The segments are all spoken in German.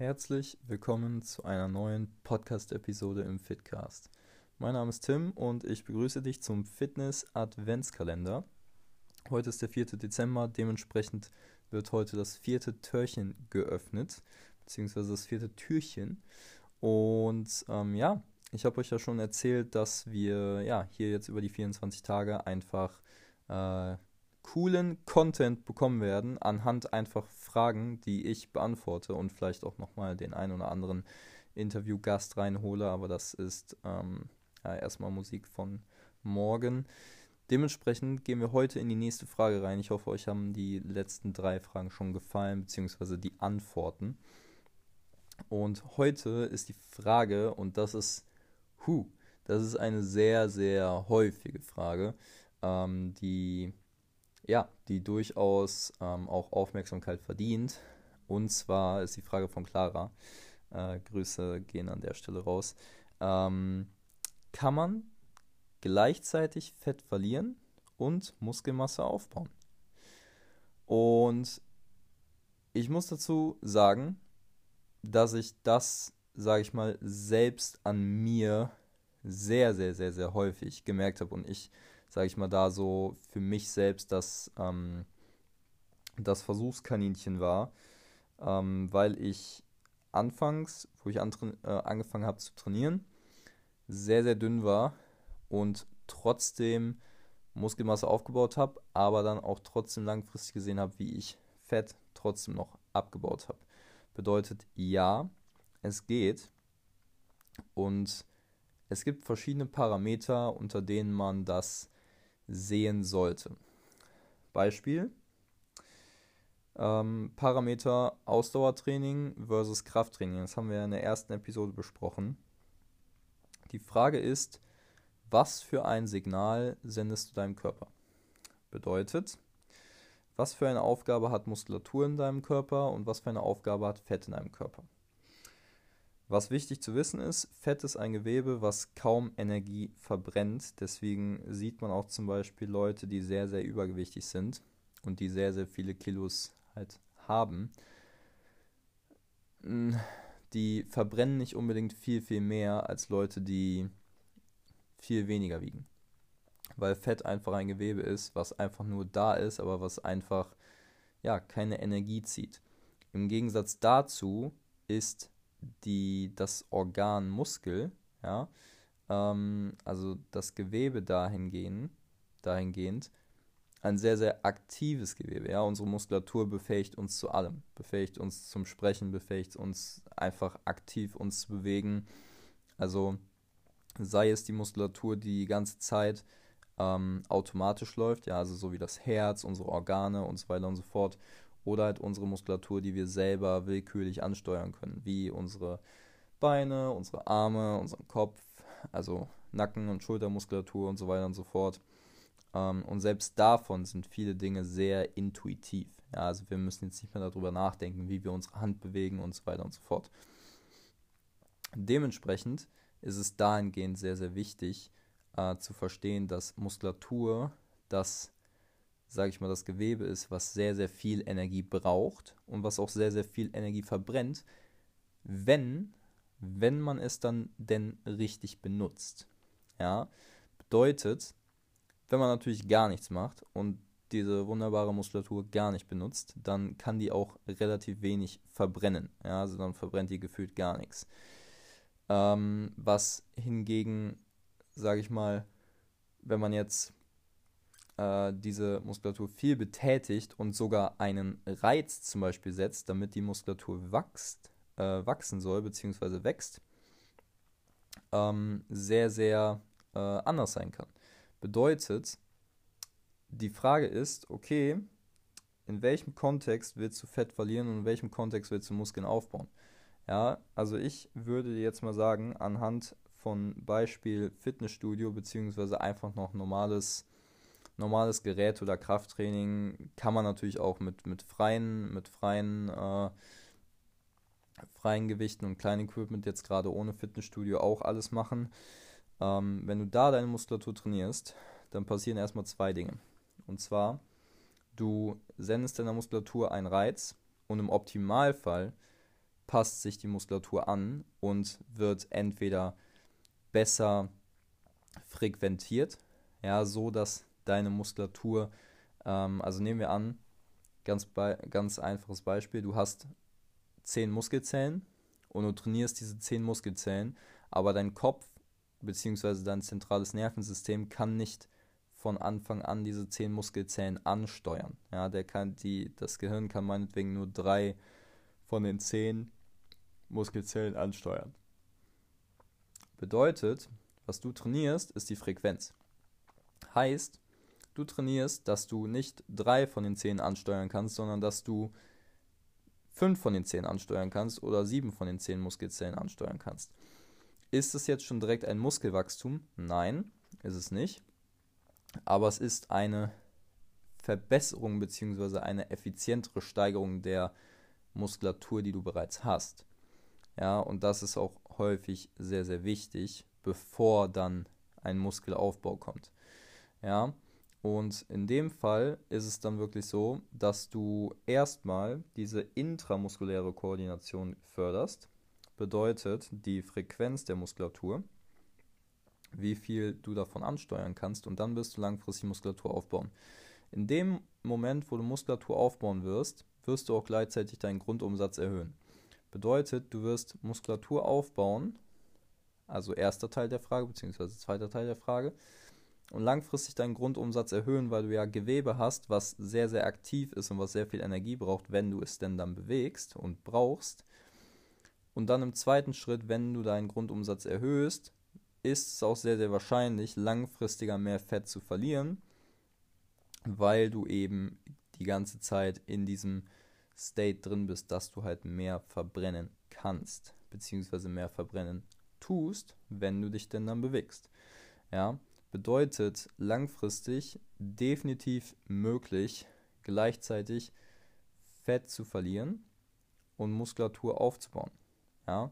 Herzlich willkommen zu einer neuen Podcast-Episode im Fitcast. Mein Name ist Tim und ich begrüße dich zum Fitness-Adventskalender. Heute ist der 4. Dezember, dementsprechend wird heute das vierte Türchen geöffnet, beziehungsweise das vierte Türchen. Und ähm, ja, ich habe euch ja schon erzählt, dass wir ja hier jetzt über die 24 Tage einfach äh, coolen Content bekommen werden, anhand einfach Fragen, die ich beantworte und vielleicht auch nochmal den einen oder anderen Interviewgast reinhole, aber das ist ähm, ja, erstmal Musik von morgen. Dementsprechend gehen wir heute in die nächste Frage rein. Ich hoffe, euch haben die letzten drei Fragen schon gefallen, beziehungsweise die Antworten. Und heute ist die Frage, und das ist, hu, das ist eine sehr, sehr häufige Frage, ähm, die ja, die durchaus ähm, auch Aufmerksamkeit verdient. Und zwar ist die Frage von Clara. Äh, Grüße gehen an der Stelle raus. Ähm, kann man gleichzeitig Fett verlieren und Muskelmasse aufbauen? Und ich muss dazu sagen, dass ich das, sage ich mal, selbst an mir sehr, sehr, sehr, sehr häufig gemerkt habe und ich sage ich mal, da so für mich selbst das, ähm, das Versuchskaninchen war, ähm, weil ich anfangs, wo ich äh, angefangen habe zu trainieren, sehr, sehr dünn war und trotzdem Muskelmasse aufgebaut habe, aber dann auch trotzdem langfristig gesehen habe, wie ich Fett trotzdem noch abgebaut habe. Bedeutet, ja, es geht und es gibt verschiedene Parameter, unter denen man das sehen sollte. Beispiel ähm, Parameter Ausdauertraining versus Krafttraining. Das haben wir in der ersten Episode besprochen. Die Frage ist, was für ein Signal sendest du deinem Körper? Bedeutet, was für eine Aufgabe hat Muskulatur in deinem Körper und was für eine Aufgabe hat Fett in deinem Körper? Was wichtig zu wissen ist, Fett ist ein Gewebe, was kaum Energie verbrennt. Deswegen sieht man auch zum Beispiel Leute, die sehr, sehr übergewichtig sind und die sehr, sehr viele Kilos halt haben. Hm, die verbrennen nicht unbedingt viel, viel mehr als Leute, die viel weniger wiegen. Weil Fett einfach ein Gewebe ist, was einfach nur da ist, aber was einfach ja keine Energie zieht. Im Gegensatz dazu ist die, das Organ Muskel, ja, ähm, also das Gewebe dahingehend, dahingehend, ein sehr, sehr aktives Gewebe. Ja? Unsere Muskulatur befähigt uns zu allem. Befähigt uns zum Sprechen, befähigt uns einfach aktiv uns zu bewegen. Also sei es die Muskulatur, die die ganze Zeit ähm, automatisch läuft, ja, also so wie das Herz, unsere Organe und so weiter und so fort, oder halt unsere Muskulatur, die wir selber willkürlich ansteuern können, wie unsere Beine, unsere Arme, unseren Kopf, also Nacken- und Schultermuskulatur und so weiter und so fort. Ähm, und selbst davon sind viele Dinge sehr intuitiv. Ja, also wir müssen jetzt nicht mehr darüber nachdenken, wie wir unsere Hand bewegen und so weiter und so fort. Dementsprechend ist es dahingehend sehr, sehr wichtig äh, zu verstehen, dass Muskulatur das sage ich mal, das Gewebe ist, was sehr, sehr viel Energie braucht und was auch sehr, sehr viel Energie verbrennt, wenn, wenn man es dann denn richtig benutzt. Ja, bedeutet, wenn man natürlich gar nichts macht und diese wunderbare Muskulatur gar nicht benutzt, dann kann die auch relativ wenig verbrennen. Ja, also dann verbrennt die gefühlt gar nichts. Ähm, was hingegen, sage ich mal, wenn man jetzt äh, diese Muskulatur viel betätigt und sogar einen Reiz zum Beispiel setzt, damit die Muskulatur wächst, äh, wachsen soll bzw. wächst, ähm, sehr, sehr äh, anders sein kann. Bedeutet, die Frage ist, okay, in welchem Kontext willst du Fett verlieren und in welchem Kontext willst du Muskeln aufbauen? Ja, also ich würde jetzt mal sagen, anhand von Beispiel Fitnessstudio beziehungsweise einfach noch normales normales Gerät oder Krafttraining kann man natürlich auch mit, mit freien, mit freien, äh, freien Gewichten und kleinen Equipment jetzt gerade ohne Fitnessstudio auch alles machen. Ähm, wenn du da deine Muskulatur trainierst, dann passieren erstmal zwei Dinge. Und zwar, du sendest deiner Muskulatur einen Reiz und im Optimalfall passt sich die Muskulatur an und wird entweder besser frequentiert, ja, so dass deine Muskulatur, ähm, also nehmen wir an, ganz, ganz einfaches Beispiel, du hast 10 Muskelzellen und du trainierst diese 10 Muskelzellen, aber dein Kopf bzw. dein zentrales Nervensystem kann nicht von Anfang an diese 10 Muskelzellen ansteuern. Ja, der kann die, das Gehirn kann meinetwegen nur drei von den 10 Muskelzellen ansteuern. Bedeutet, was du trainierst, ist die Frequenz. Heißt, du trainierst, dass du nicht drei von den 10 ansteuern kannst, sondern dass du fünf von den 10 ansteuern kannst oder sieben von den 10 Muskelzellen ansteuern kannst. Ist es jetzt schon direkt ein Muskelwachstum? Nein, ist es nicht. Aber es ist eine Verbesserung bzw. eine effizientere Steigerung der Muskulatur, die du bereits hast. Ja, und das ist auch häufig sehr, sehr wichtig, bevor dann ein Muskelaufbau kommt. Ja, und in dem Fall ist es dann wirklich so, dass du erstmal diese intramuskuläre Koordination förderst. Bedeutet die Frequenz der Muskulatur, wie viel du davon ansteuern kannst und dann wirst du langfristig Muskulatur aufbauen. In dem Moment, wo du Muskulatur aufbauen wirst, wirst du auch gleichzeitig deinen Grundumsatz erhöhen. Bedeutet, du wirst Muskulatur aufbauen, also erster Teil der Frage, beziehungsweise zweiter Teil der Frage, und langfristig deinen Grundumsatz erhöhen, weil du ja Gewebe hast, was sehr, sehr aktiv ist und was sehr viel Energie braucht, wenn du es denn dann bewegst und brauchst. Und dann im zweiten Schritt, wenn du deinen Grundumsatz erhöhst, ist es auch sehr, sehr wahrscheinlich, langfristiger mehr Fett zu verlieren, weil du eben die ganze Zeit in diesem State drin bist, dass du halt mehr verbrennen kannst, beziehungsweise mehr verbrennen tust, wenn du dich denn dann bewegst. Ja, bedeutet langfristig definitiv möglich, gleichzeitig Fett zu verlieren und Muskulatur aufzubauen. Ja?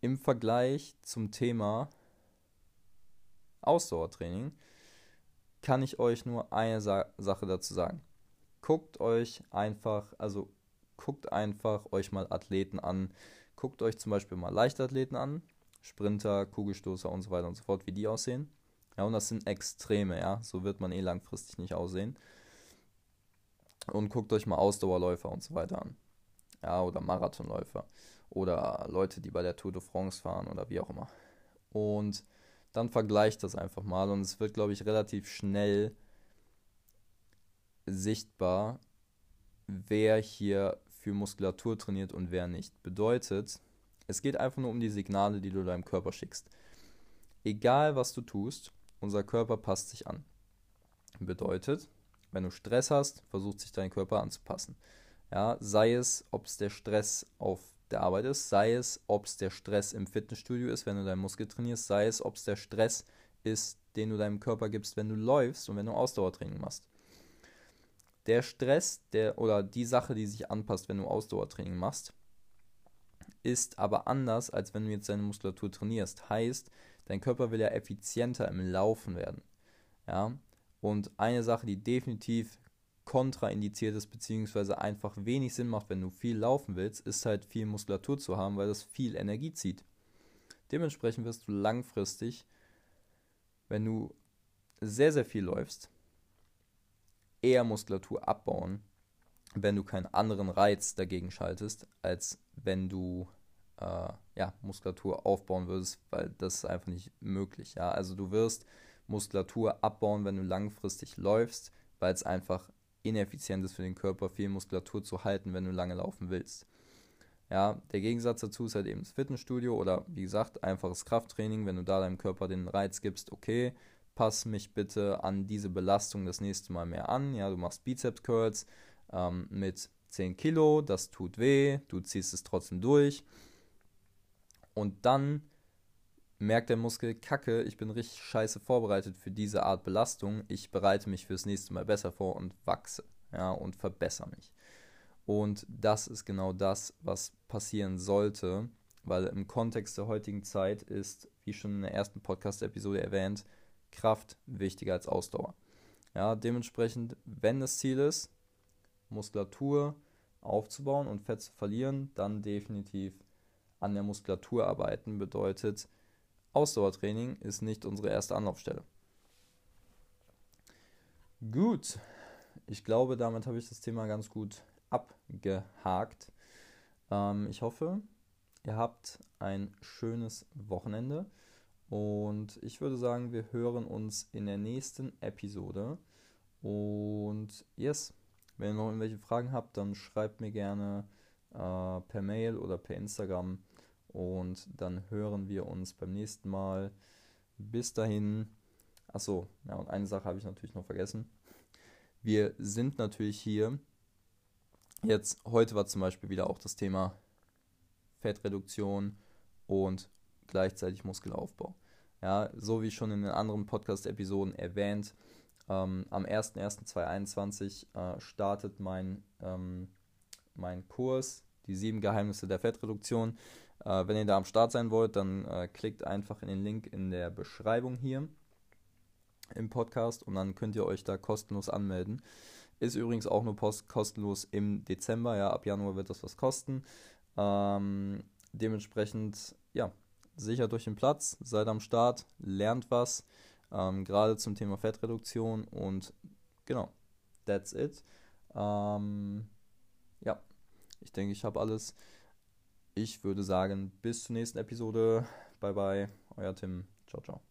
Im Vergleich zum Thema Ausdauertraining kann ich euch nur eine Sa Sache dazu sagen. Guckt euch einfach, also guckt einfach euch mal Athleten an. Guckt euch zum Beispiel mal Leichtathleten an, Sprinter, Kugelstoßer und so weiter und so fort, wie die aussehen. Ja, und das sind Extreme, ja. So wird man eh langfristig nicht aussehen. Und guckt euch mal Ausdauerläufer und so weiter an. Ja, oder Marathonläufer. Oder Leute, die bei der Tour de France fahren oder wie auch immer. Und dann vergleicht das einfach mal und es wird, glaube ich, relativ schnell sichtbar, wer hier für Muskulatur trainiert und wer nicht. Bedeutet, es geht einfach nur um die Signale, die du deinem Körper schickst. Egal was du tust, unser Körper passt sich an. Bedeutet, wenn du Stress hast, versucht sich dein Körper anzupassen. Ja, sei es, ob es der Stress auf der Arbeit ist, sei es, ob es der Stress im Fitnessstudio ist, wenn du deinen Muskel trainierst, sei es, ob es der Stress ist, den du deinem Körper gibst, wenn du läufst und wenn du Ausdauertraining machst. Der Stress, der oder die Sache, die sich anpasst, wenn du Ausdauertraining machst, ist aber anders, als wenn du jetzt deine Muskulatur trainierst. Heißt, dein Körper will ja effizienter im Laufen werden. Ja? Und eine Sache, die definitiv kontraindiziert ist, beziehungsweise einfach wenig Sinn macht, wenn du viel laufen willst, ist halt viel Muskulatur zu haben, weil das viel Energie zieht. Dementsprechend wirst du langfristig, wenn du sehr, sehr viel läufst, eher Muskulatur abbauen, wenn du keinen anderen Reiz dagegen schaltest, als wenn du äh, ja, Muskulatur aufbauen würdest, weil das ist einfach nicht möglich. Ja? Also du wirst Muskulatur abbauen, wenn du langfristig läufst, weil es einfach ineffizient ist für den Körper, viel Muskulatur zu halten, wenn du lange laufen willst. Ja, der Gegensatz dazu ist halt eben das Fitnessstudio oder wie gesagt, einfaches Krafttraining, wenn du da deinem Körper den Reiz gibst, okay, pass mich bitte an diese Belastung das nächste Mal mehr an. Ja, du machst Bizeps Curls ähm, mit 10 Kilo, das tut weh, du ziehst es trotzdem durch und dann merkt der Muskel, kacke, ich bin richtig scheiße vorbereitet für diese Art Belastung. Ich bereite mich fürs nächste Mal besser vor und wachse, ja, und verbessere mich. Und das ist genau das, was passieren sollte, weil im Kontext der heutigen Zeit ist, wie schon in der ersten Podcast-Episode erwähnt, Kraft wichtiger als Ausdauer. Ja, dementsprechend, wenn das Ziel ist, Muskulatur aufzubauen und Fett zu verlieren, dann definitiv an der Muskulatur arbeiten. Bedeutet, Ausdauertraining ist nicht unsere erste Anlaufstelle. Gut, ich glaube, damit habe ich das Thema ganz gut abgehakt. Ähm, ich hoffe, ihr habt ein schönes Wochenende und ich würde sagen, wir hören uns in der nächsten Episode. Und yes, wenn ihr noch irgendwelche Fragen habt, dann schreibt mir gerne äh, per Mail oder per Instagram und dann hören wir uns beim nächsten Mal. Bis dahin. Achso, ja, und eine Sache habe ich natürlich noch vergessen. Wir sind natürlich hier. Jetzt, heute war zum Beispiel wieder auch das Thema Fettreduktion und gleichzeitig Muskelaufbau. Ja, so wie schon in den anderen Podcast-Episoden erwähnt, ähm, am 01.01.2021 äh, startet mein, ähm, mein Kurs, die sieben Geheimnisse der Fettreduktion. Äh, wenn ihr da am Start sein wollt, dann äh, klickt einfach in den Link in der Beschreibung hier im Podcast und dann könnt ihr euch da kostenlos anmelden. Ist übrigens auch nur post kostenlos im Dezember, ja, ab Januar wird das was kosten. Ähm, dementsprechend, ja, sichert euch den Platz, seid am Start, lernt was, ähm, gerade zum Thema Fettreduktion und genau, that's it. Ähm, ja, ich denke, ich habe alles. Ich würde sagen, bis zur nächsten Episode. Bye bye, euer Tim. Ciao, ciao.